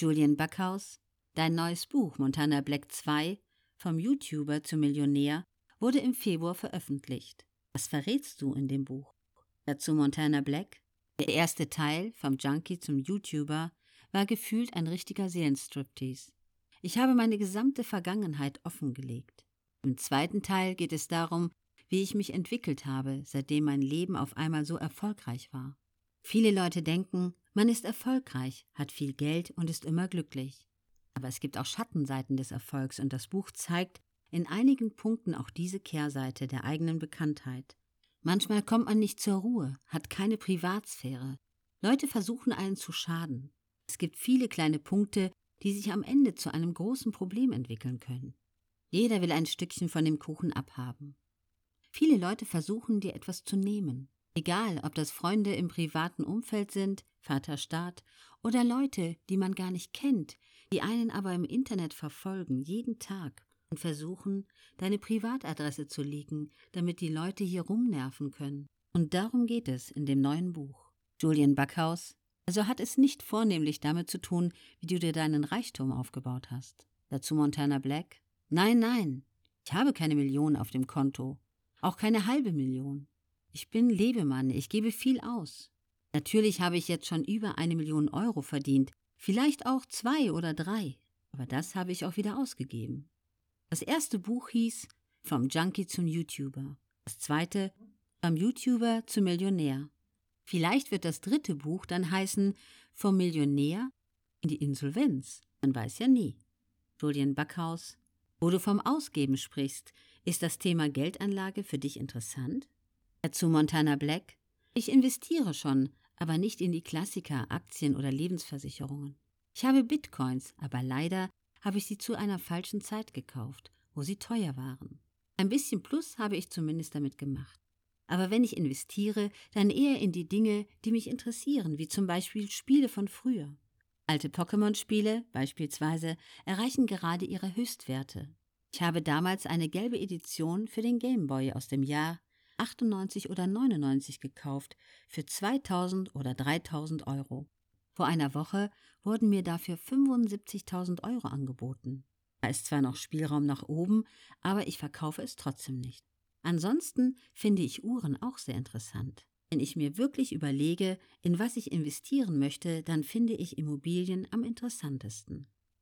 Julian Backhaus, dein neues Buch Montana Black 2 vom YouTuber zum Millionär wurde im Februar veröffentlicht. Was verrätst du in dem Buch? Dazu Montana Black. Der erste Teil, vom Junkie zum YouTuber, war gefühlt ein richtiger Seelenstriptease. Ich habe meine gesamte Vergangenheit offengelegt. Im zweiten Teil geht es darum, wie ich mich entwickelt habe, seitdem mein Leben auf einmal so erfolgreich war. Viele Leute denken, man ist erfolgreich, hat viel Geld und ist immer glücklich. Aber es gibt auch Schattenseiten des Erfolgs und das Buch zeigt in einigen Punkten auch diese Kehrseite der eigenen Bekanntheit. Manchmal kommt man nicht zur Ruhe, hat keine Privatsphäre. Leute versuchen einen zu schaden. Es gibt viele kleine Punkte, die sich am Ende zu einem großen Problem entwickeln können. Jeder will ein Stückchen von dem Kuchen abhaben. Viele Leute versuchen, dir etwas zu nehmen. Egal, ob das Freunde im privaten Umfeld sind, Vaterstaat, oder Leute, die man gar nicht kennt, die einen aber im Internet verfolgen, jeden Tag, und versuchen, deine Privatadresse zu leaken, damit die Leute hier rumnerven können. Und darum geht es in dem neuen Buch. Julian Backhaus, also hat es nicht vornehmlich damit zu tun, wie du dir deinen Reichtum aufgebaut hast. Dazu Montana Black. Nein, nein, ich habe keine Millionen auf dem Konto, auch keine halbe Million. Ich bin Lebemann, ich gebe viel aus. Natürlich habe ich jetzt schon über eine Million Euro verdient, vielleicht auch zwei oder drei, aber das habe ich auch wieder ausgegeben. Das erste Buch hieß Vom Junkie zum YouTuber. Das zweite Vom YouTuber zum Millionär. Vielleicht wird das dritte Buch dann heißen Vom Millionär in die Insolvenz. Man weiß ja nie. Julian Backhaus. Wo du vom Ausgeben sprichst, ist das Thema Geldanlage für dich interessant? Dazu Montana Black. Ich investiere schon, aber nicht in die Klassiker, Aktien oder Lebensversicherungen. Ich habe Bitcoins, aber leider habe ich sie zu einer falschen Zeit gekauft, wo sie teuer waren. Ein bisschen Plus habe ich zumindest damit gemacht. Aber wenn ich investiere, dann eher in die Dinge, die mich interessieren, wie zum Beispiel Spiele von früher. Alte Pokémon-Spiele beispielsweise erreichen gerade ihre Höchstwerte. Ich habe damals eine gelbe Edition für den Game Boy aus dem Jahr 98 oder 99 gekauft für 2000 oder 3000 Euro. Vor einer Woche wurden mir dafür 75.000 Euro angeboten. Da ist zwar noch Spielraum nach oben, aber ich verkaufe es trotzdem nicht. Ansonsten finde ich Uhren auch sehr interessant. Wenn ich mir wirklich überlege, in was ich investieren möchte, dann finde ich Immobilien am interessantesten.